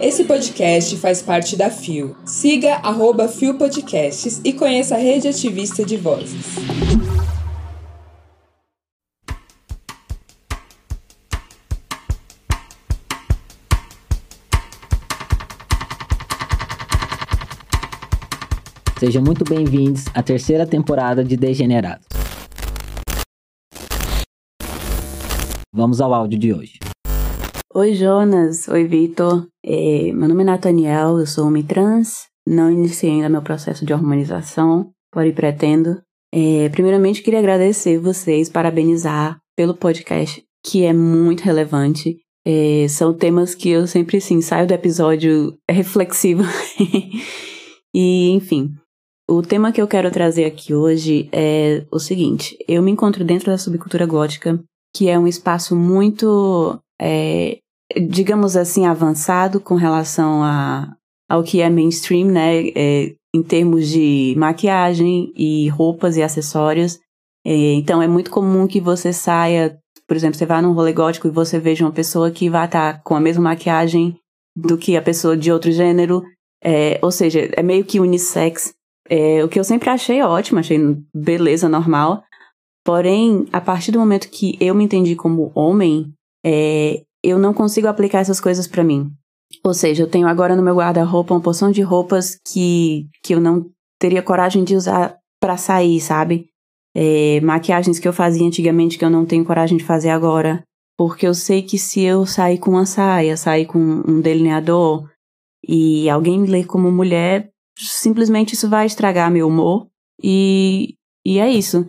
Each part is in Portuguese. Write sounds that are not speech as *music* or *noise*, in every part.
Esse podcast faz parte da FIO. Siga arroba FIO Podcasts e conheça a rede ativista de vozes. Sejam muito bem-vindos à terceira temporada de Degenerados. Vamos ao áudio de hoje. Oi, Jonas. Oi, Vitor. É, meu nome é Nathaniel, eu sou homem trans. Não iniciei ainda meu processo de hormonização, porém pretendo. É, primeiramente, queria agradecer vocês, parabenizar pelo podcast, que é muito relevante. É, são temas que eu sempre, assim, saio do episódio reflexivo. *laughs* e, enfim, o tema que eu quero trazer aqui hoje é o seguinte: eu me encontro dentro da subcultura gótica, que é um espaço muito, é, digamos assim, avançado com relação a, ao que é mainstream, né? É, em termos de maquiagem e roupas e acessórios. É, então é muito comum que você saia, por exemplo, você vá num rolê gótico e você veja uma pessoa que vai estar tá com a mesma maquiagem do que a pessoa de outro gênero. É, ou seja, é meio que unissex. É, o que eu sempre achei ótimo, achei beleza, normal. Porém, a partir do momento que eu me entendi como homem, é, eu não consigo aplicar essas coisas para mim. Ou seja, eu tenho agora no meu guarda-roupa uma porção de roupas que, que eu não teria coragem de usar para sair, sabe? É, maquiagens que eu fazia antigamente que eu não tenho coragem de fazer agora. Porque eu sei que se eu sair com uma saia, sair com um delineador e alguém me ler como mulher, simplesmente isso vai estragar meu humor. E, e é isso.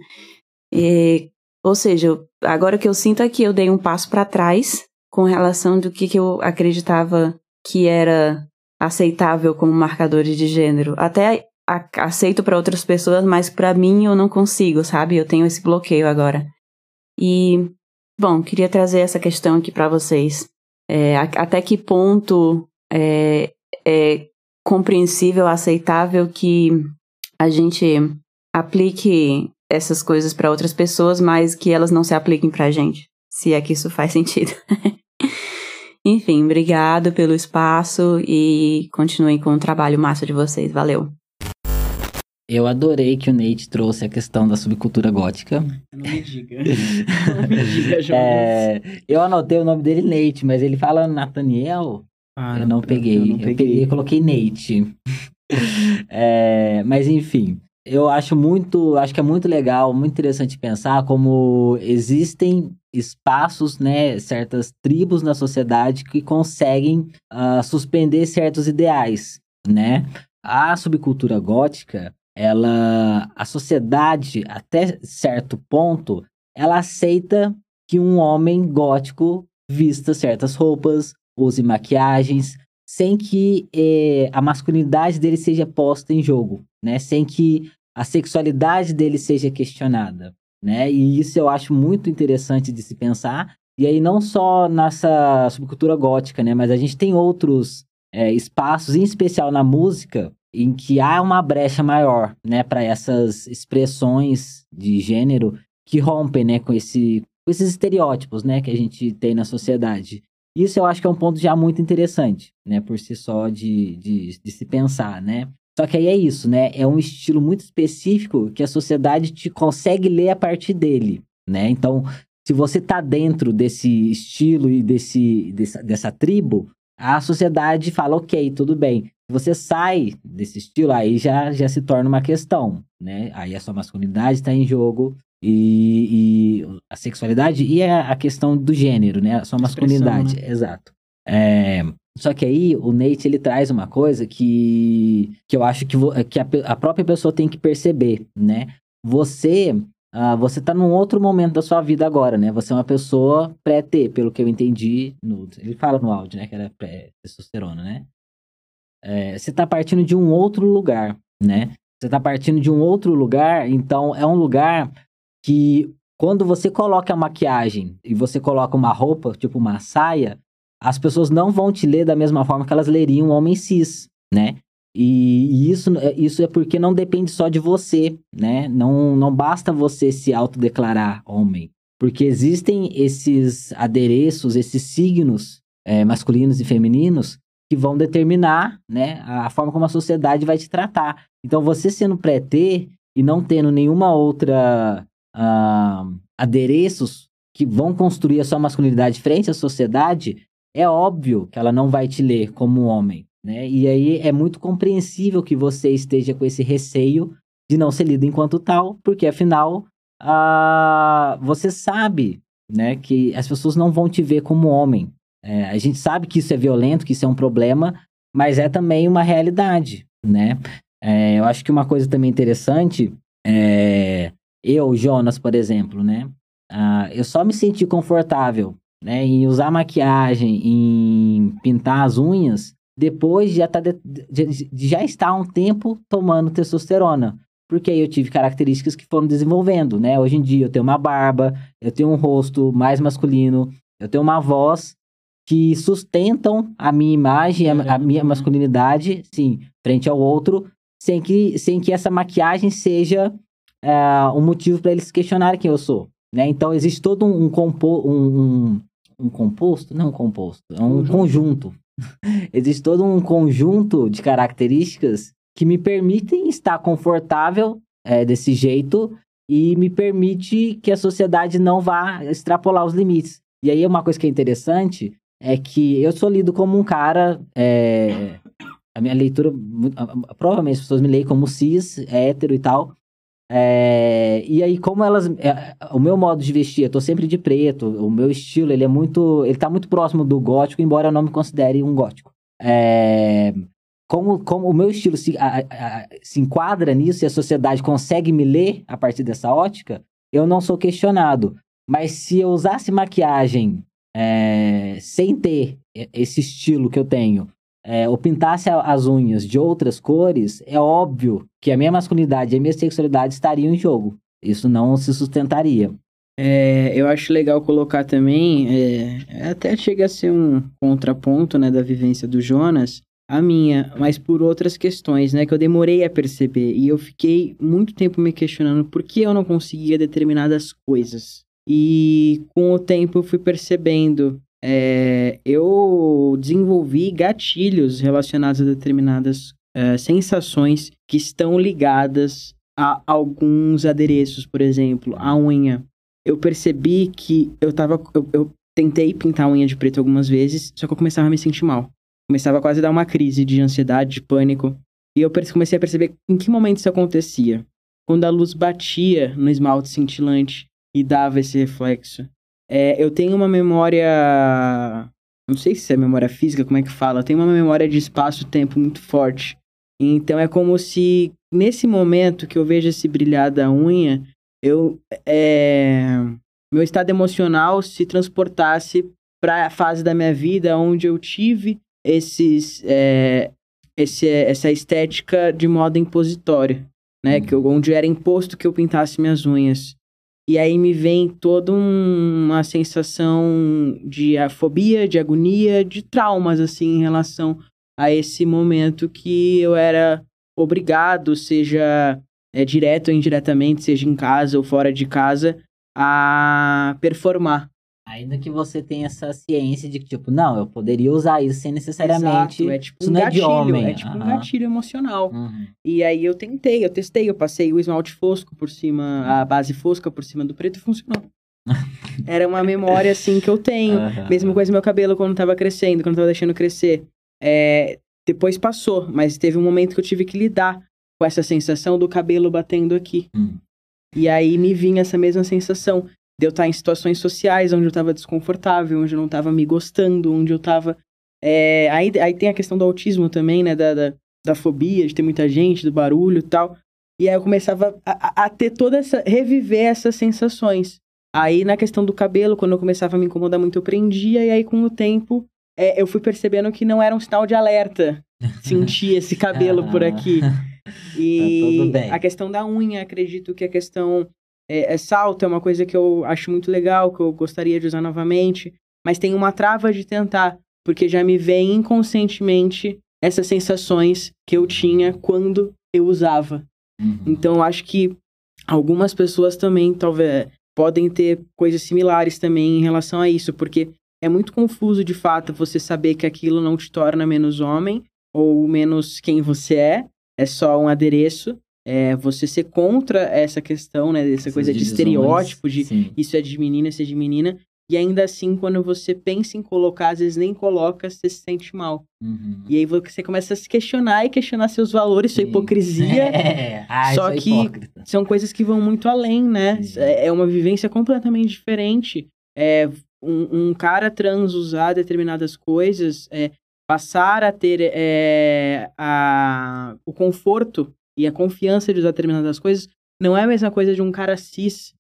É, ou seja, agora que eu sinto é que eu dei um passo para trás com relação do que, que eu acreditava que era aceitável como marcadores de gênero. Até aceito para outras pessoas, mas para mim eu não consigo, sabe? Eu tenho esse bloqueio agora. E, bom, queria trazer essa questão aqui para vocês. É, até que ponto é, é compreensível, aceitável que a gente aplique essas coisas para outras pessoas, mas que elas não se apliquem para a gente, se é que isso faz *laughs* sentido. Enfim, obrigado pelo espaço e continuem com o trabalho massa de vocês. Valeu. Eu adorei que o Nate trouxe a questão da subcultura gótica. Não me diga. *laughs* Não me diga, Jonas. É, eu anotei o nome dele Nate, mas ele fala Nathaniel. Ah, eu não, peguei. Eu, não peguei. eu peguei. coloquei Nate. *laughs* é, mas enfim, eu acho muito, acho que é muito legal, muito interessante pensar como existem espaços, né, certas tribos na sociedade que conseguem uh, suspender certos ideais, né? A subcultura gótica, ela, a sociedade até certo ponto, ela aceita que um homem gótico vista certas roupas, use maquiagens, sem que eh, a masculinidade dele seja posta em jogo, né? Sem que a sexualidade dele seja questionada, né? E isso eu acho muito interessante de se pensar. E aí não só nessa subcultura gótica, né? Mas a gente tem outros é, espaços, em especial na música, em que há uma brecha maior, né? Para essas expressões de gênero que rompem, né? Com, esse, com esses estereótipos, né? Que a gente tem na sociedade. Isso eu acho que é um ponto já muito interessante, né? Por si só de, de, de se pensar, né? Só que aí é isso, né? É um estilo muito específico que a sociedade te consegue ler a partir dele, né? Então, se você tá dentro desse estilo e desse, dessa, dessa tribo, a sociedade fala, ok, tudo bem. Se você sai desse estilo, aí já, já se torna uma questão, né? Aí a sua masculinidade está em jogo, e, e a sexualidade e a, a, questão do gênero, né? A sua masculinidade, né? exato. É, só que aí o Nate ele traz uma coisa que, que eu acho que, que a, a própria pessoa tem que perceber, né? Você Uh, você tá num outro momento da sua vida agora, né? Você é uma pessoa pré-T, pelo que eu entendi. No, ele fala no áudio, né? Que era pré-testosterona, né? É, você tá partindo de um outro lugar, né? Você tá partindo de um outro lugar, então é um lugar que quando você coloca a maquiagem e você coloca uma roupa, tipo uma saia, as pessoas não vão te ler da mesma forma que elas leriam um homem cis, né? E, isso, é, isso é porque não depende só de você, né? Não, não basta você se autodeclarar homem. Porque existem esses adereços, esses signos é, masculinos e femininos que vão determinar né, a forma como a sociedade vai te tratar. Então, você sendo pré-T e não tendo nenhuma outra uh, adereços que vão construir a sua masculinidade frente à sociedade, é óbvio que ela não vai te ler como homem. Né? E aí é muito compreensível que você esteja com esse receio de não ser lido enquanto tal, porque afinal você sabe né, que as pessoas não vão te ver como homem. É, a gente sabe que isso é violento, que isso é um problema, mas é também uma realidade, né? É, eu acho que uma coisa também interessante é eu, Jonas, por exemplo, né? Uh, eu só me senti confortável né, em usar maquiagem, em pintar as unhas, depois de já, tá de, já estar um tempo tomando testosterona. Porque aí eu tive características que foram desenvolvendo, né? Hoje em dia eu tenho uma barba, eu tenho um rosto mais masculino, eu tenho uma voz que sustentam a minha imagem, a, a minha masculinidade, sim, frente ao outro, sem que, sem que essa maquiagem seja uh, um motivo para eles questionarem quem eu sou. Né? Então existe todo um, um, um, um, composto, não um composto, é um conjunto. *laughs* existe todo um conjunto de características que me permitem estar confortável é, desse jeito e me permite que a sociedade não vá extrapolar os limites. E aí uma coisa que é interessante é que eu sou lido como um cara. É, a minha leitura, provavelmente as pessoas me leem como cis, hétero e tal. É, e aí, como elas. É, o meu modo de vestir, eu tô sempre de preto, o meu estilo, ele é muito. Ele tá muito próximo do gótico, embora eu não me considere um gótico. É, como, como o meu estilo se, a, a, se enquadra nisso e a sociedade consegue me ler a partir dessa ótica, eu não sou questionado. Mas se eu usasse maquiagem é, sem ter esse estilo que eu tenho, é, ou pintasse as unhas de outras cores, é óbvio que a minha masculinidade e a minha sexualidade estariam em jogo. Isso não se sustentaria. É, eu acho legal colocar também, é, até chega a ser um contraponto né, da vivência do Jonas, a minha, mas por outras questões, né, que eu demorei a perceber e eu fiquei muito tempo me questionando por que eu não conseguia determinadas coisas. E com o tempo eu fui percebendo é, eu desenvolvi gatilhos relacionados a determinadas é, sensações que estão ligadas a alguns adereços, por exemplo, a unha. Eu percebi que eu tava. Eu, eu tentei pintar a unha de preto algumas vezes, só que eu começava a me sentir mal. Começava quase a dar uma crise de ansiedade, de pânico. E eu comecei a perceber em que momento isso acontecia. Quando a luz batia no esmalte cintilante e dava esse reflexo. É, eu tenho uma memória. Não sei se é memória física, como é que fala. Eu tenho uma memória de espaço-tempo muito forte. Então é como se nesse momento que eu vejo esse brilhar da unha, eu. É, meu estado emocional se transportasse para a fase da minha vida onde eu tive esses. É, esse, essa estética de modo impositório, né? Hum. Que eu, onde era imposto que eu pintasse minhas unhas. E aí me vem toda um, uma sensação de fobia, de agonia, de traumas, assim, em relação a esse momento que eu era obrigado, seja é, direto ou indiretamente, seja em casa ou fora de casa, a performar. Ainda que você tenha essa ciência de que, tipo, não, eu poderia usar isso sem necessariamente. Exato, é tipo um gatilho, é, homem. é tipo uhum. um gatilho emocional. Uhum. E aí eu tentei, eu testei, eu passei o esmalte fosco por cima, a base fosca por cima do preto e funcionou. *laughs* Era uma memória, assim, que eu tenho. Uhum. Mesma coisa meu cabelo quando tava crescendo, quando tava deixando crescer. É, depois passou, mas teve um momento que eu tive que lidar com essa sensação do cabelo batendo aqui. Hum. E aí me vinha essa mesma sensação de eu estar em situações sociais onde eu estava desconfortável, onde eu não estava me gostando, onde eu estava. É... Aí, aí tem a questão do autismo também, né? Da, da, da, fobia, de ter muita gente, do barulho e tal. E aí eu começava a, a, ter toda essa. reviver essas sensações. Aí na questão do cabelo, quando eu começava a me incomodar muito, eu prendia, e aí com o tempo é, eu fui percebendo que não era um sinal de alerta *laughs* sentir esse cabelo por aqui. *laughs* E tá a questão da unha, acredito que a questão é, é, salto é uma coisa que eu acho muito legal, que eu gostaria de usar novamente, mas tem uma trava de tentar, porque já me vem inconscientemente essas sensações que eu tinha quando eu usava. Uhum. Então eu acho que algumas pessoas também talvez podem ter coisas similares também em relação a isso, porque é muito confuso de fato você saber que aquilo não te torna menos homem ou menos quem você é, é só um adereço. É, você ser contra essa questão, né? Essa coisa divisões, de estereótipo, de sim. isso é de menina, isso é de menina. E ainda assim, quando você pensa em colocar, às vezes nem coloca, você se sente mal. Uhum. E aí você começa a se questionar e questionar seus valores, Sim. sua hipocrisia. *laughs* É. Ai, só que hipócrita. são coisas que vão muito além, né? É, é uma vivência completamente diferente. É, um, um, cara trans usar determinadas coisas, é, passar a ter é, a, o conforto e a confiança de usar determinadas coisas, não é a mesma coisa de um cara cis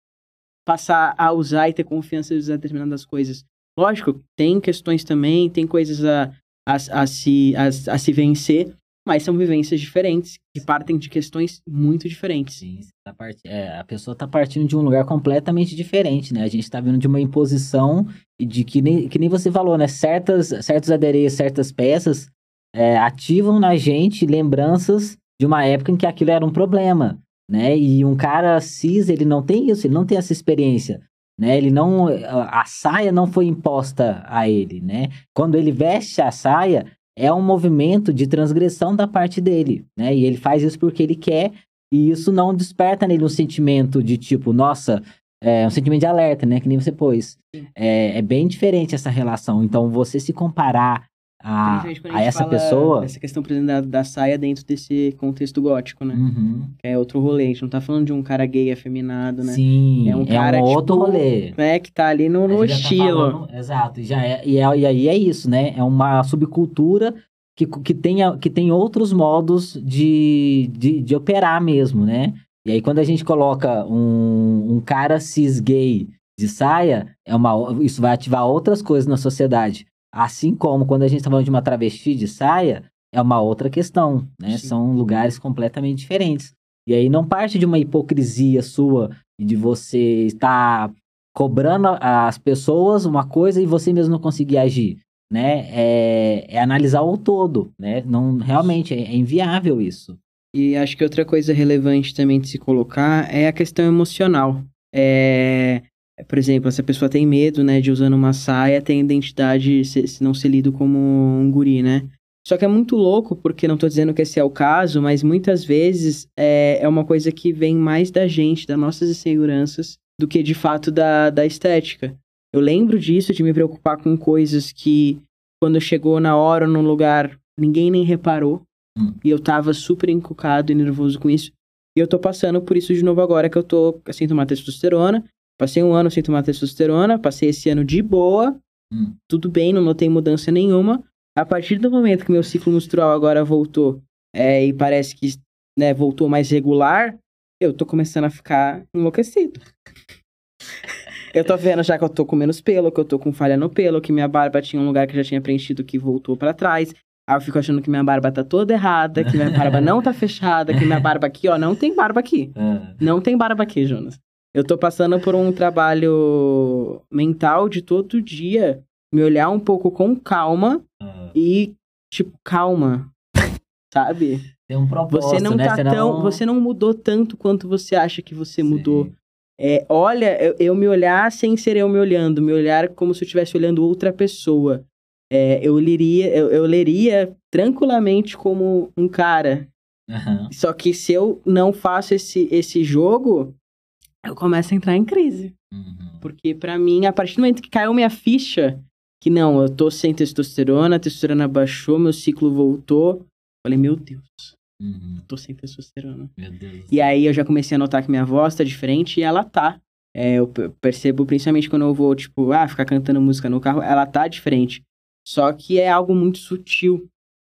passar a usar e ter confiança de usar determinadas coisas. Lógico, tem questões também, tem coisas a, a, a, se, a, a se vencer, mas são vivências diferentes, que partem de questões muito diferentes. Sim, tá part... é, a pessoa está partindo de um lugar completamente diferente, né? A gente está vindo de uma imposição de que nem, que nem você falou, né? Certas, certos adereços, certas peças é, ativam na gente lembranças de uma época em que aquilo era um problema né? E um cara cis, ele não tem isso, ele não tem essa experiência, né? Ele não a saia não foi imposta a ele, né? Quando ele veste a saia, é um movimento de transgressão da parte dele, né? E ele faz isso porque ele quer, e isso não desperta nele um sentimento de tipo, nossa, é um sentimento de alerta, né? Que nem você pôs. É, é bem diferente essa relação. Então, você se comparar a, a, a essa pessoa. Essa questão, por exemplo, da, da, saia dentro desse contexto gótico, né? Uhum. Que é outro rolê. A gente não tá falando de um cara gay afeminado, né? Sim, é um, cara, é um outro tipo, rolê. Né, que tá ali no, no tá estilo. Tá falando, exato, e, já é, e, é, e aí é isso, né? É uma subcultura que, que, tem, que tem outros modos de, de, de operar mesmo, né? E aí, quando a gente coloca um, um cara cis gay de saia, é uma, isso vai ativar outras coisas na sociedade. Assim como quando a gente está falando de uma travesti de saia, é uma outra questão, né? Sim. São lugares completamente diferentes. E aí não parte de uma hipocrisia sua e de você estar cobrando as pessoas uma coisa e você mesmo não conseguir agir, né? É, é analisar o todo, né? Não, realmente, é, é inviável isso. E acho que outra coisa relevante também de se colocar é a questão emocional. É, por exemplo, se a pessoa tem medo, né, de usando uma saia, tem identidade, se, se não ser lido como um guri, né? Só que é muito louco, porque não tô dizendo que esse é o caso, mas muitas vezes é, é uma coisa que vem mais da gente, das nossas inseguranças, do que de fato da, da estética. Eu lembro disso, de me preocupar com coisas que, quando chegou na hora, num lugar, ninguém nem reparou. Hum. E eu tava super encucado e nervoso com isso. E eu tô passando por isso de novo agora, que eu tô sem tomar testosterona. Passei um ano sem tomar testosterona, passei esse ano de boa, hum. tudo bem, não notei mudança nenhuma. A partir do momento que meu ciclo menstrual agora voltou é, e parece que né, voltou mais regular, eu tô começando a ficar enlouquecido. *laughs* eu tô vendo já que eu tô com menos pelo, que eu tô com falha no pelo, que minha barba tinha um lugar que já tinha preenchido que voltou para trás. Aí eu fico achando que minha barba tá toda errada, que minha barba não tá *laughs* fechada, que minha barba aqui, ó, não tem barba aqui. É. Não tem barba aqui, Jonas. Eu tô passando por um trabalho mental de todo dia me olhar um pouco com calma uhum. e, tipo, calma. Sabe? Tem um propósito, você não né? tá tão, Você não mudou tanto quanto você acha que você Sim. mudou. É, olha, eu, eu, me olhar sem ser eu me olhando, me olhar como se eu estivesse olhando outra pessoa. É, eu, leria, eu, eu leria tranquilamente como um cara. Uhum. Só que se eu não faço esse, esse jogo, eu começo a entrar em crise. Uhum. Porque para mim, a partir do momento que caiu minha ficha, que não, eu tô sem testosterona, a testosterona baixou, meu ciclo voltou, falei, meu Deus, uhum. tô sem testosterona. Meu Deus. E aí eu já comecei a notar que minha voz tá diferente e ela tá. É, eu percebo principalmente quando eu vou, tipo, ah, ficar cantando música no carro, ela tá diferente. Só que é algo muito sutil,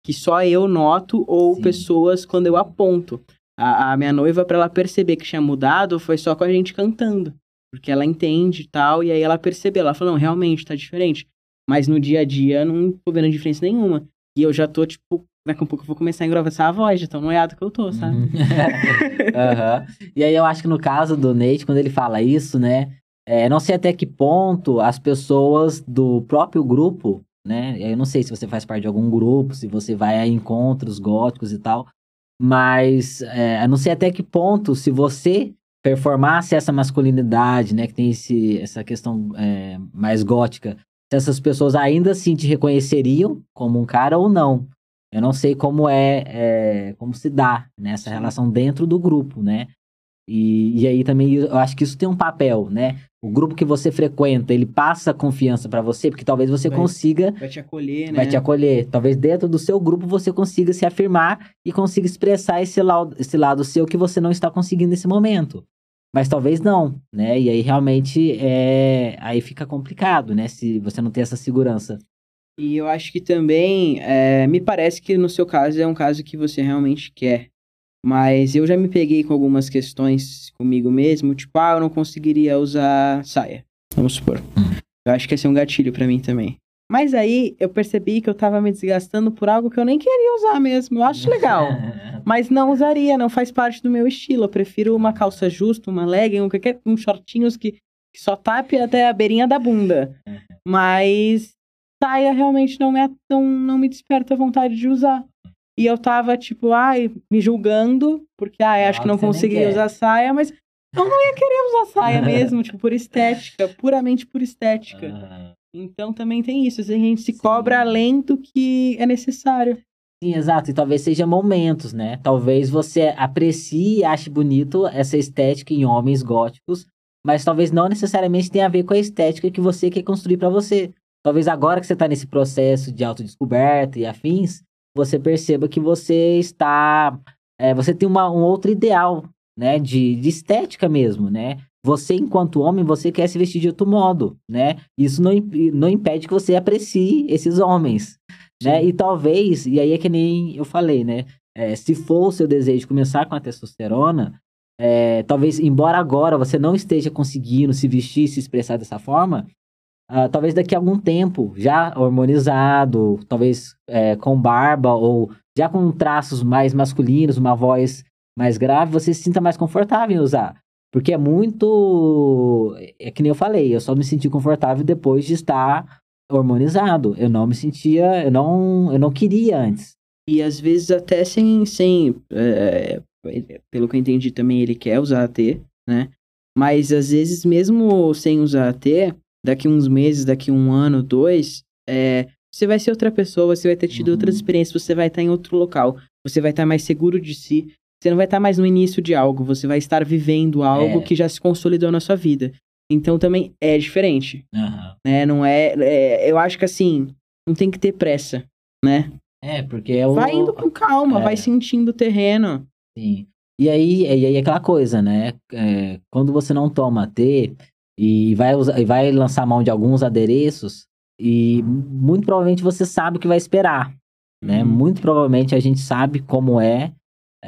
que só eu noto ou Sim. pessoas quando eu aponto. A, a minha noiva, para ela perceber que tinha mudado, foi só com a gente cantando. Porque ela entende e tal, e aí ela percebeu. Ela falou, não, realmente, tá diferente. Mas no dia a dia, não tô vendo diferença nenhuma. E eu já tô, tipo, daqui a pouco eu vou começar a engrossar a voz, de tão noiado que eu tô, sabe? uhum. *laughs* E aí eu acho que no caso do Nate, quando ele fala isso, né? É, não sei até que ponto as pessoas do próprio grupo, né? Eu não sei se você faz parte de algum grupo, se você vai a encontros góticos e tal, mas é, não sei até que ponto, se você performasse essa masculinidade, né, que tem esse, essa questão é, mais gótica, se essas pessoas ainda assim te reconheceriam como um cara ou não. Eu não sei como é, é como se dá nessa né, relação dentro do grupo, né? E, e aí também eu acho que isso tem um papel, né? O grupo que você frequenta, ele passa confiança para você, porque talvez você vai, consiga. Vai te acolher, né? Vai te acolher. Talvez dentro do seu grupo você consiga se afirmar e consiga expressar esse lado, esse lado seu que você não está conseguindo nesse momento. Mas talvez não, né? E aí realmente é. Aí fica complicado, né? Se você não tem essa segurança. E eu acho que também, é, me parece que no seu caso é um caso que você realmente quer. Mas eu já me peguei com algumas questões comigo mesmo, tipo, ah, eu não conseguiria usar saia. Vamos supor. Hum. Eu acho que esse é um gatilho para mim também. Mas aí eu percebi que eu tava me desgastando por algo que eu nem queria usar mesmo. Eu acho legal. *laughs* mas não usaria, não faz parte do meu estilo. Eu prefiro uma calça justa, uma legging, um, qualquer, um shortinhos que, que só tape até a beirinha da bunda. Uhum. Mas saia realmente não me, não, não me desperta vontade de usar. E eu tava, tipo, ai, me julgando, porque, ai, acho ah, que não conseguiria usar saia, mas eu não ia querer usar saia *laughs* mesmo, tipo, por estética, puramente por estética. Ah. Então também tem isso, a gente se Sim. cobra além do que é necessário. Sim, exato. E talvez seja momentos, né? Talvez você aprecie e ache bonito essa estética em homens góticos, mas talvez não necessariamente tenha a ver com a estética que você quer construir para você. Talvez agora que você está nesse processo de autodescoberta e afins, você perceba que você está. É, você tem uma, um outro ideal, né? De, de estética mesmo, né? Você, enquanto homem, você quer se vestir de outro modo, né? Isso não, não impede que você aprecie esses homens, né? E talvez, e aí é que nem eu falei, né? É, se for o seu desejo começar com a testosterona, é, talvez, embora agora você não esteja conseguindo se vestir, se expressar dessa forma, Uh, talvez daqui a algum tempo, já hormonizado, talvez é, com barba ou já com traços mais masculinos, uma voz mais grave, você se sinta mais confortável em usar. Porque é muito. É que nem eu falei, eu só me senti confortável depois de estar hormonizado. Eu não me sentia. Eu não, eu não queria antes. E às vezes até sem. sem é, pelo que eu entendi também, ele quer usar AT, né? Mas às vezes, mesmo sem usar AT, daqui uns meses, daqui um ano, dois, é, você vai ser outra pessoa, você vai ter tido uhum. outras experiências, você vai estar em outro local, você vai estar mais seguro de si, você não vai estar mais no início de algo, você vai estar vivendo algo é. que já se consolidou na sua vida. Então também é diferente. Uhum. Né? Não é, é, Eu acho que assim, não tem que ter pressa, né? É, porque é o. Vai indo com calma, é. vai sentindo o terreno. Sim. E aí, e aí é aquela coisa, né? É, quando você não toma T, e vai, usar, e vai lançar mão de alguns adereços e muito provavelmente você sabe o que vai esperar, né? Uhum. Muito provavelmente a gente sabe como é,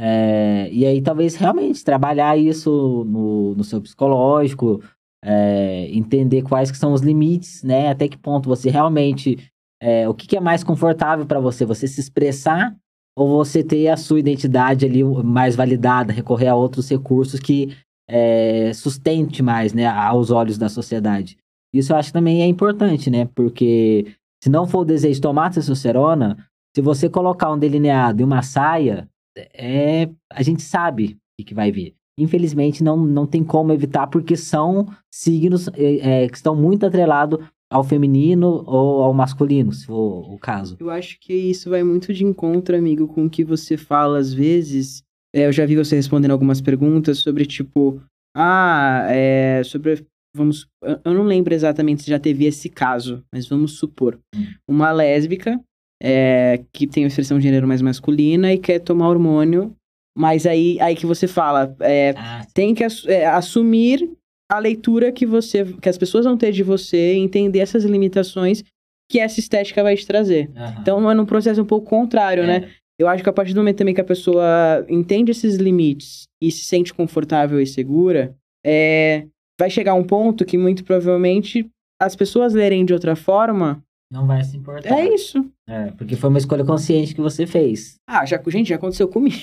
é, e aí talvez realmente trabalhar isso no, no seu psicológico, é, entender quais que são os limites, né? Até que ponto você realmente, é, o que, que é mais confortável para você, você se expressar ou você ter a sua identidade ali mais validada, recorrer a outros recursos que é, sustente mais, né, aos olhos da sociedade. Isso eu acho que também é importante, né, porque se não for o desejo de tomar testosterona, se você colocar um delineado e uma saia, é, a gente sabe o que vai vir. Infelizmente, não, não tem como evitar, porque são signos é, é, que estão muito atrelados ao feminino ou ao masculino, se for o caso. Eu acho que isso vai muito de encontro, amigo, com o que você fala às vezes é, eu já vi você respondendo algumas perguntas sobre, tipo, ah, é, sobre, vamos, eu não lembro exatamente se já teve esse caso, mas vamos supor, hum. uma lésbica é, que tem uma expressão de gênero mais masculina e quer tomar hormônio, mas aí, aí que você fala, é, ah, tem que é, assumir a leitura que você, que as pessoas vão ter de você, entender essas limitações que essa estética vai te trazer. Uhum. Então é num processo um pouco contrário, né? Eu acho que a partir do momento também que a pessoa entende esses limites e se sente confortável e segura, é, vai chegar um ponto que muito provavelmente as pessoas lerem de outra forma. Não vai se importar. É isso. É, porque foi uma escolha consciente que você fez. Ah, já, gente, já aconteceu *laughs* comigo.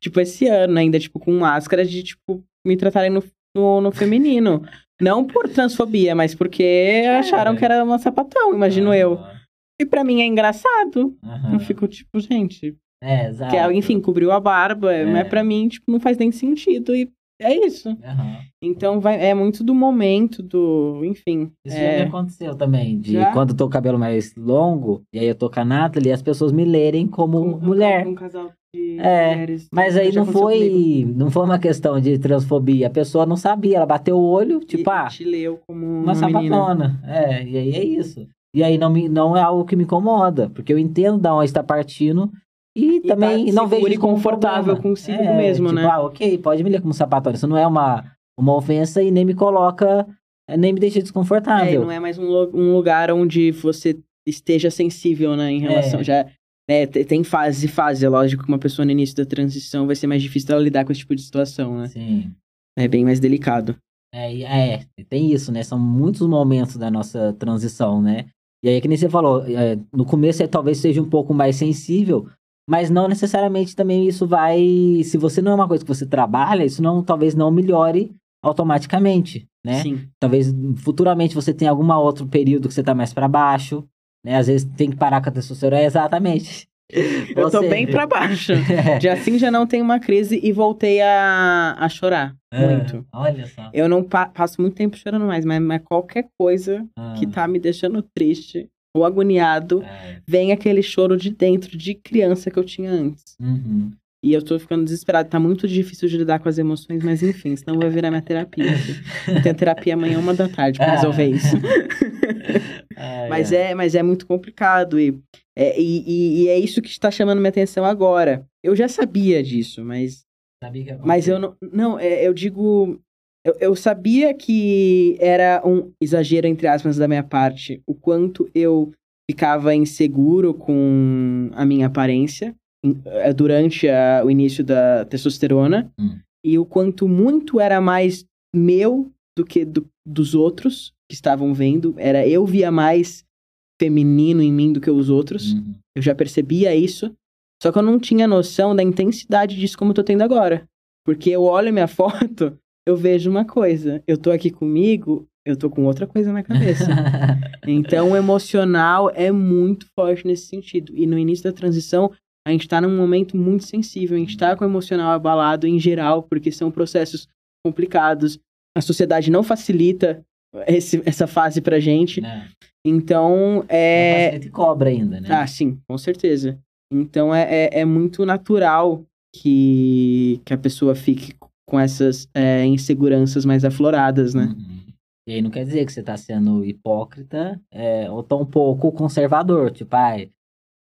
tipo, esse ano ainda, tipo, com máscara de, tipo, me tratarem no, no, no feminino. Não por transfobia, mas porque *laughs* é. acharam que era uma sapatão, imagino ah. eu. E para mim é engraçado. Uhum. Eu fico tipo, gente. É, exato. Que, enfim, cobriu a barba, é. mas para mim, tipo, não faz nem sentido. E é isso. Aham. Então vai, é muito do momento, do. Enfim. Isso é, já me aconteceu também. De Já? quando eu tô com o cabelo mais longo, e aí eu tô com a Nathalie, as pessoas me lerem como com- mulher. Com um casal de É, mulheres. Mas aí não aconteceu comigo. foi, não foi uma questão de transfobia. A pessoa não sabia, ela bateu o olho, tipo, E- ah, te leu como uma, uma, sapatona. É, e aí é isso. E aí não, me, não é algo que me incomoda, porque eu entendo da onde está partindo e, E também tá não vejo e confortável consigo É, mesmo, tipo, né? Ah, ok, pode me ler como sapatona. Isso não é uma, uma ofensa e nem me coloca, nem me deixa É, desconfortável. não é mais um, um lugar onde você esteja sensível, né, em relação. É. Já, né, te- tem fase e fase. É lógico que uma pessoa no início da transição vai ser mais difícil dela lidar com esse tipo de situação, né? Sim. É bem mais delicado. É, é, tem isso, né? São muitos momentos da nossa transição, né? E aí, que nem você falou, é, no começo é, talvez seja um pouco mais sensível, mas não necessariamente também isso vai. Se você não é uma coisa que você trabalha, isso não talvez não melhore automaticamente, né? Sim. Talvez futuramente você tenha algum outro período que você tá mais pra baixo, né? Às vezes tem que parar com a testosterona, é exatamente. Eu tô bem pra baixo. *laughs* É, Já assim já não tenho uma crise e voltei a, a chorar. Muito. Olha só. Eu não pa- passo muito tempo chorando mais, mas, mas qualquer coisa que Ah, tá me deixando triste ou agoniado, é. vem aquele choro de dentro de criança que eu tinha antes. Uhum. E eu tô ficando desesperado. Tá muito difícil de lidar com as emoções, mas enfim, senão vai virar minha terapia. Eu tenho terapia amanhã, uma da tarde, pra resolver *laughs* isso. Mas ai. é, mas é muito complicado. E é, e, e- é isso que está chamando minha atenção agora. Eu já sabia disso, mas Sabia Mas eu não. Não, é, eu digo. Eu, eu sabia que era um exagero, entre aspas, da minha parte, o quanto eu ficava inseguro com a minha aparência durante a- o início da testosterona. Hum. E o quanto muito era mais meu do que do- dos outros que estavam vendo. Era eu via mais feminino em mim do que os outros. Uhum. Eu já percebia isso. Só que eu não tinha noção da intensidade disso como eu tô tendo agora. Porque eu olho minha *laughs* foto, eu vejo uma coisa. Eu tô aqui comigo, eu tô com outra coisa na cabeça. *laughs* então o emocional é muito forte nesse sentido. E no início da transição, a gente tá num momento muito sensível. A gente tá com o emocional abalado em geral, porque são processos complicados. A sociedade não facilita esse- essa fase pra gente. Né? Então, é. Facilita e cobra ainda, né? Ah, sim, com certeza. Então é, é, é muito natural que, que a pessoa fique com essas é, inseguranças mais afloradas, né? Uhum. E aí não quer dizer que você tá sendo hipócrita é, ou tão pouco conservador, tipo, ai,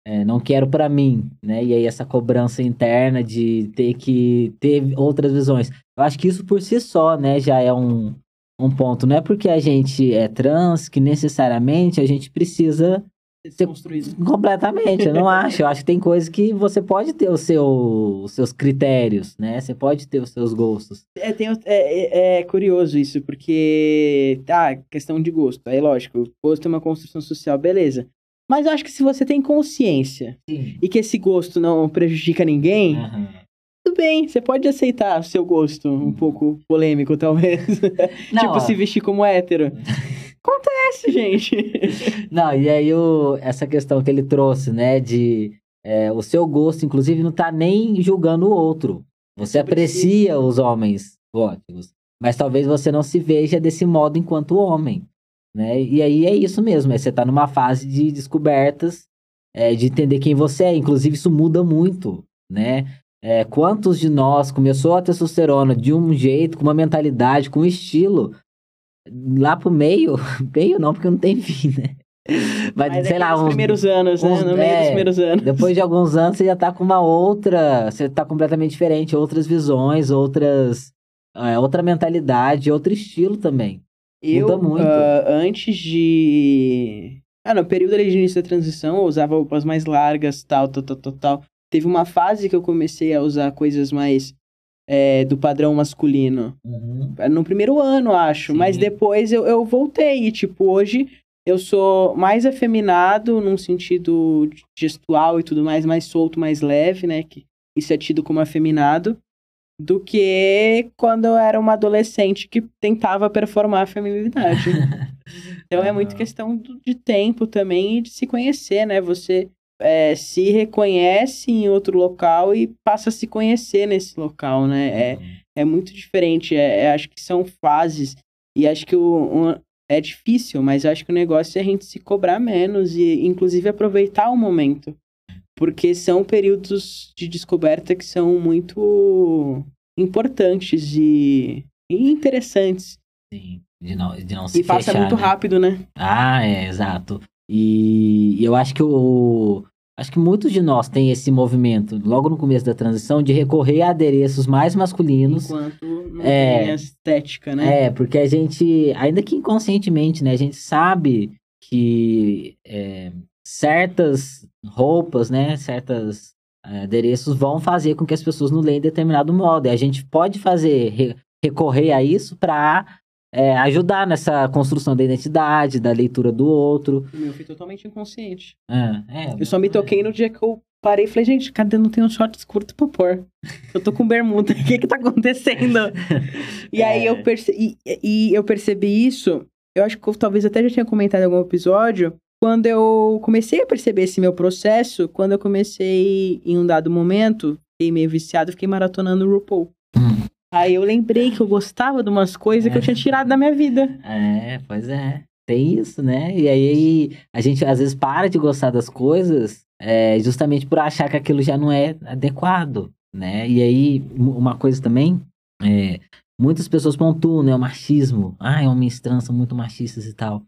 é, não quero pra mim, né? E aí essa cobrança interna de ter que ter outras visões. Eu acho que isso por si só, né, já é um, um ponto. Não é porque a gente é trans que necessariamente a gente precisa ser Construído. Completamente, eu não *laughs* acho. Eu acho que tem coisas que você pode ter o seu, os seus critérios, né? Você pode ter os seus gostos. É, tem, é, é- é curioso isso, porque, tá, questão de gosto. Aí, lógico, o gosto é uma construção social, beleza. Mas eu acho que se você tem consciência Sim. e que esse gosto não prejudica ninguém, tudo bem, você pode aceitar o seu gosto um pouco polêmico, talvez. *laughs* Não, tipo, ó. se vestir como hétero. *laughs* Acontece, gente. Não, e aí o, essa questão que ele trouxe, né, de é, o seu gosto, inclusive, não tá nem julgando o outro. Você sobre aprecia os homens góticos, mas talvez você não se veja desse modo enquanto homem, né? E aí é isso mesmo, é, você tá numa fase de descobertas, é, de entender quem você é. Inclusive, isso muda muito, né? É, quantos de nós começou a testosterona de um jeito, com uma mentalidade, com um estilo, lá pro meio, *laughs* meio não, porque não tem fim, né? Mas, Mas sei é lá, uns, primeiros anos, né? uns- No meio é, dos primeiros anos. depois de alguns anos você já tá com uma outra, você tá completamente diferente, outras visões, outras, é, outra mentalidade, outro estilo também. Eu, muda muito. ah, antes de... Ah, no período ali de início da transição, eu usava roupas mais largas, tal, tal, tal, tal, tal. Teve uma fase que eu comecei a usar coisas mais é, do padrão masculino. No primeiro ano, acho. Sim. Mas depois eu, eu voltei. E, tipo, hoje eu sou mais afeminado num sentido gestual e tudo mais, mais solto, mais leve, né? Que isso é tido como afeminado. Do que quando eu era uma adolescente que tentava performar a feminilidade. *laughs* Então é muito questão de tempo também e de se conhecer, né? Você. é, se reconhece em outro local e passa a se conhecer nesse local, né? É, uhum. é muito diferente. É, é, acho que são fases. E acho que o, um, é difícil, mas acho que o negócio é a gente se cobrar menos e, inclusive, aproveitar o momento. Porque são períodos de descoberta que são muito importantes e, e interessantes. Sim, de não, de não se E passa muito né? rápido, né? Ah, é, exato. E eu acho que o. Acho que muitos de nós têm esse movimento, logo no começo da transição, de recorrer a adereços mais masculinos. Enquanto não é, tem a estética, né? É, porque a gente, ainda que inconscientemente, né, a gente sabe que é, certas roupas, né, certas é, adereços vão fazer com que as pessoas não leiam determinado modo. E a gente pode fazer, re, recorrer a isso para é, ajudar nessa construção da identidade, da leitura do outro. O meu foi totalmente inconsciente. É, é, eu só me toquei no dia que eu parei e falei, gente, cadê? Não tem um shorts curto pra pôr. Eu tô com bermuda, o que que tá acontecendo? e é. aí eu percebi, e, e, eu percebi isso, eu acho que eu talvez até já tinha comentado em algum episódio, quando eu comecei a perceber esse meu processo, quando eu comecei em um dado momento, fiquei meio viciado, fiquei maratonando o RuPaul. Hum. Aí eu lembrei que eu gostava de umas coisas é. que eu tinha tirado da minha vida. É, pois é. Tem isso, né? E aí a gente às vezes para de gostar das coisas é, justamente por achar que aquilo já não é adequado, né? E aí uma coisa também, é, muitas pessoas pontuam, né? O machismo. Ah, homens trans são muito machistas e tal.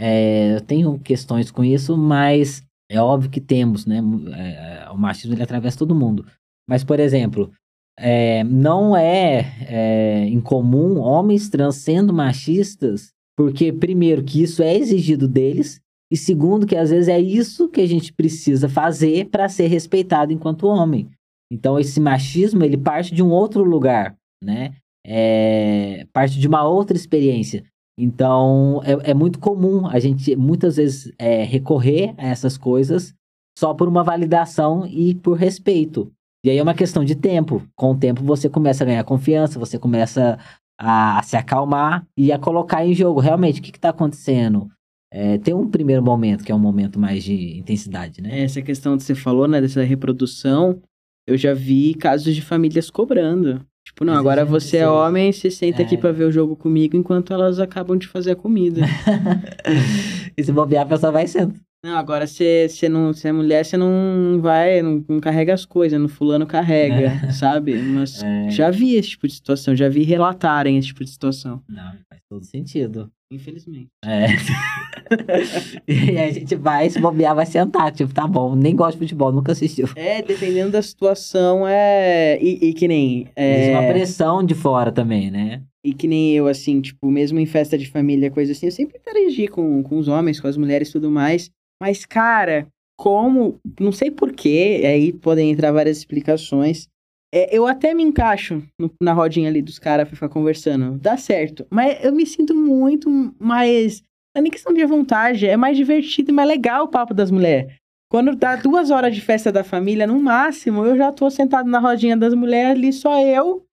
É, eu tenho questões com isso, mas é óbvio que temos, né? É, o machismo ele atravessa todo mundo. Mas, por exemplo, é, não é, é incomum homens trans sendo machistas, porque, primeiro, que isso é exigido deles, e segundo, que às vezes é isso que a gente precisa fazer para ser respeitado enquanto homem. Então, esse machismo, ele parte de um outro lugar, né? É, parte de uma outra experiência. Então, é, é muito comum a gente, muitas vezes, é, recorrer a essas coisas só por uma validação e por respeito. E aí é uma questão de tempo. Com o tempo você começa a ganhar confiança, você começa a, se acalmar e a colocar em jogo realmente o que está acontecendo. É, tem um primeiro momento que é um momento mais de intensidade, né? Essa questão que você falou, né, dessa reprodução, eu já vi casos de famílias cobrando. Tipo, não, agora você é homem, você senta é. aqui pra ver o jogo comigo enquanto elas acabam de fazer a comida. *laughs* e se bobear, a pessoa vai sendo. Não, agora você não se é mulher, você não vai, não, não carrega as coisas, no fulano carrega, é. sabe? Mas é. já vi esse tipo de situação, já vi relatarem esse tipo de situação. Não, faz todo sentido. Infelizmente. É. *laughs* e a gente vai, se bobear, vai sentar, tipo, tá bom, nem gosto de futebol, nunca assistiu. É, dependendo da situação, é. E, e que nem. É... Existe uma pressão de fora também, né? E que nem eu, assim, tipo, mesmo em festa de família, coisa assim, eu sempre interagi com, com os homens, com as mulheres e tudo mais. Mas, cara, como. Não sei porquê, aí podem entrar várias explicações. É, eu até me encaixo no, na rodinha ali dos caras pra ficar conversando. Dá certo. Mas eu me sinto muito mais. Não é nem questão de vontade, é mais divertido e mais legal o papo das mulheres. Quando dá duas horas de festa da família, no máximo, eu já tô sentado na rodinha das mulheres ali, só eu,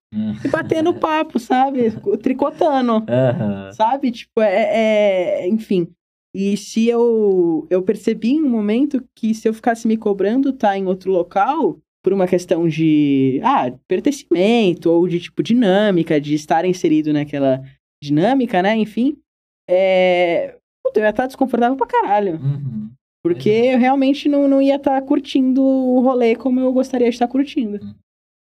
e batendo papo, sabe? *laughs* Tricotando. Uhum. Sabe? Tipo, é, é, Enfim. E se eu, eu percebi em um momento que se eu ficasse me cobrando tá em outro local, por uma questão de ah, pertencimento ou de tipo dinâmica, de estar inserido naquela dinâmica, né? Enfim, é... eu ia estar desconfortável pra caralho. Uhum. Porque é. eu realmente não, não ia estar curtindo o rolê como eu gostaria de estar curtindo.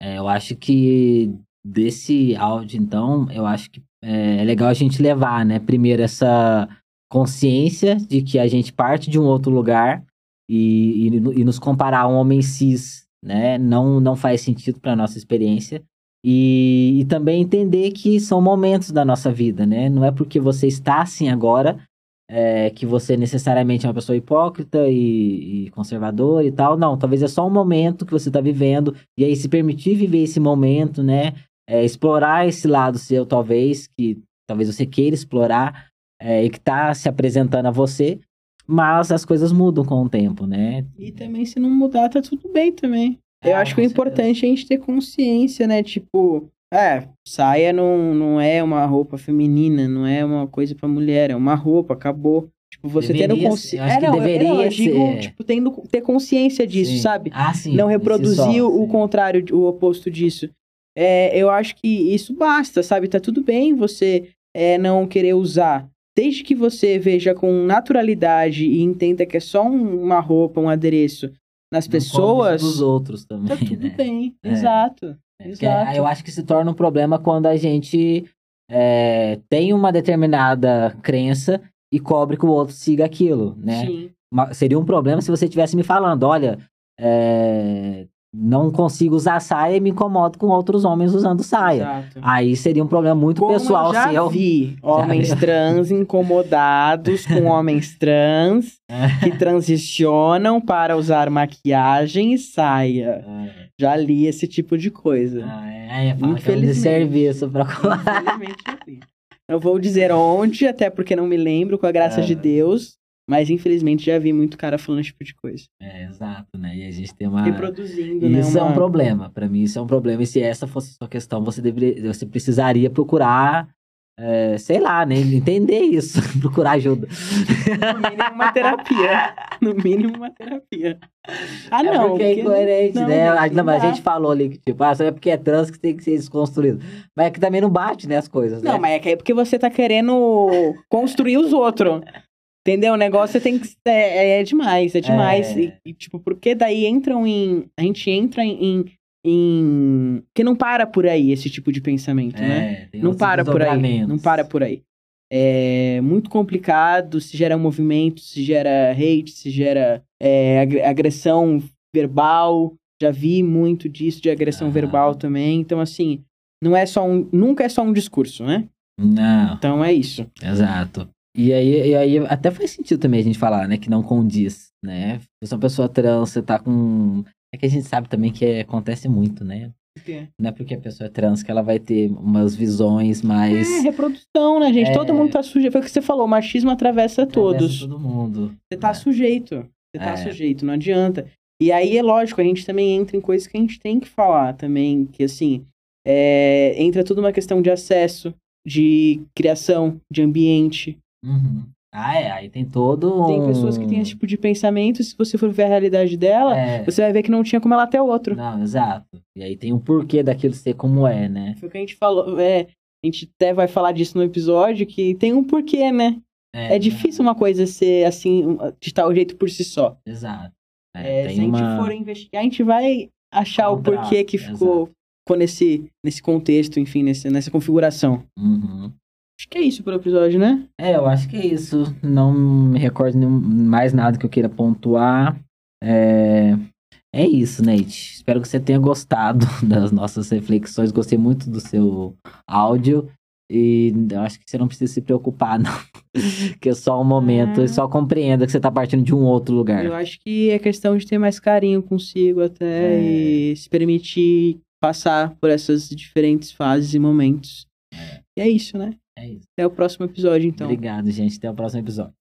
É, eu acho que desse áudio, então, eu acho que é legal a gente levar, né? Primeiro, essa consciência de que a gente parte de um outro lugar e, e, e nos comparar a um homem cis, né, não, não faz sentido para nossa experiência. E, e, também entender que são momentos da nossa vida, né? Não é porque você está assim agora é, que você necessariamente é uma pessoa hipócrita e, e conservadora e tal. Não, talvez é só um momento que você está vivendo e aí se permitir viver esse momento, né? É, explorar esse lado seu, talvez, que talvez você queira explorar, é, e que está se apresentando a você, mas as coisas mudam com o tempo, né? E também, se não mudar, tá tudo bem também. Eu ah, acho que o importante é a gente ter consciência, né? Tipo, é, saia não, não é uma roupa feminina, não é uma coisa para mulher, é uma roupa, acabou. Tipo, você Deveria tendo consciência. eu acho que eu, deveria não, eu digo, tipo, tendo, ter consciência disso, Sim. sabe? Ah, sim. não reproduzir só, o sim. contrário, o oposto disso. É, eu acho que isso basta, sabe? Tá tudo bem você é, não querer usar. Desde que você veja com naturalidade e entenda que é só um- uma roupa, um adereço nas Não pessoas, dos outros também, tá tudo né? bem. É. Exato. É, Exato. eu acho que se torna um problema quando a gente é, tem uma determinada crença e cobre que o outro siga aquilo, né? Sim. Seria um problema se você estivesse me falando, olha, é, não consigo usar saia e me incomodo com outros homens usando saia. Exato. Aí seria um problema muito Como pessoal eu já seu. vi *laughs* homens trans incomodados com *laughs* homens trans que transicionam para usar maquiagem e saia. É, Já li esse tipo de coisa. ah, é, é, fala que é um Infelizmente. serviço pra Infelizmente, vi. Não vou dizer onde, até porque não me lembro, com a graça É. de Deus. Mas infelizmente já vi muito cara falando esse tipo de coisa. É, exato, né? E a gente tem uma. Reproduzindo, né? Isso é um uma- problema. Pra mim, isso é um problema. E se essa fosse a sua questão, você, deveria, você precisaria procurar, é, sei lá, né? Entender isso. *laughs* procurar ajuda. No mínimo uma terapia. *laughs* No mínimo uma terapia. Ah, é não. porque é incoerente, não, né? gente, Ah, não, mas não a gente falou ali que, tipo, ah, só é porque é trans que tem que ser desconstruído. Mas é que também não bate, né, as coisas, né? Não, mas é que é porque você tá querendo construir os outros. Entendeu? O negócio tem que. É, é demais, é demais. É. E, e, tipo, porque daí entram em. A gente entra em. em, que não para por aí esse tipo de pensamento, né? É, tem Não para por aí. Não para por aí. É muito complicado, se gera movimento, se gera hate, se gera é, ag- agressão verbal. Já vi muito disso de agressão Aham. verbal também. Então, assim, não é só um. Nunca é só um discurso, né? Não, Então é isso. exato. E aí, e aí até faz sentido também a gente falar, né, que não condiz, né? Se você é uma pessoa trans, você tá com... É que a gente sabe também que é- acontece muito, né? Não é porque a pessoa é trans que ela vai ter umas visões mais... É, reprodução, né, gente? É. Todo mundo tá sujeito. Foi o que você falou, o machismo atravessa atravessa todos. todo mundo. Você tá É. sujeito. Você tá É. sujeito, não adianta. E aí é lógico, a gente também entra em coisas que a gente tem que falar também, que assim, é, entra tudo uma questão de acesso, de criação, de ambiente. Uhum. Ah, é, aí tem todo Tem um- pessoas que têm esse tipo de pensamento, e se você for ver a realidade dela, É, você vai ver que não tinha como ela ter outro. Não, exato. E aí tem um porquê daquilo ser como é, né? Foi o que a gente falou, é, a gente até vai falar disso no episódio, que tem um porquê, né? É difícil uma coisa ser assim, de tal jeito por si só. Exato. É, É, tem se a gente for investigar, a gente vai achar o Encontrar, porquê que ficou, ficou nesse, nesse contexto, enfim, nesse, nessa configuração. Uhum. Acho que é isso pro episódio, né? É, eu acho que é isso. Não me recordo nenhum- mais nada que eu queira pontuar. É, é isso, Nate. Espero que você tenha gostado *laughs* das nossas reflexões. Gostei muito do seu áudio. E eu acho que você não precisa se preocupar, *laughs* não. que é só um momento. Ah. E só compreenda que você tá partindo de um outro lugar. Eu acho que é questão de ter mais carinho consigo até É. e se permitir passar por essas diferentes fases e momentos. E é isso, né? É isso. Até o próximo episódio, então. Obrigado, gente. Até o próximo episódio.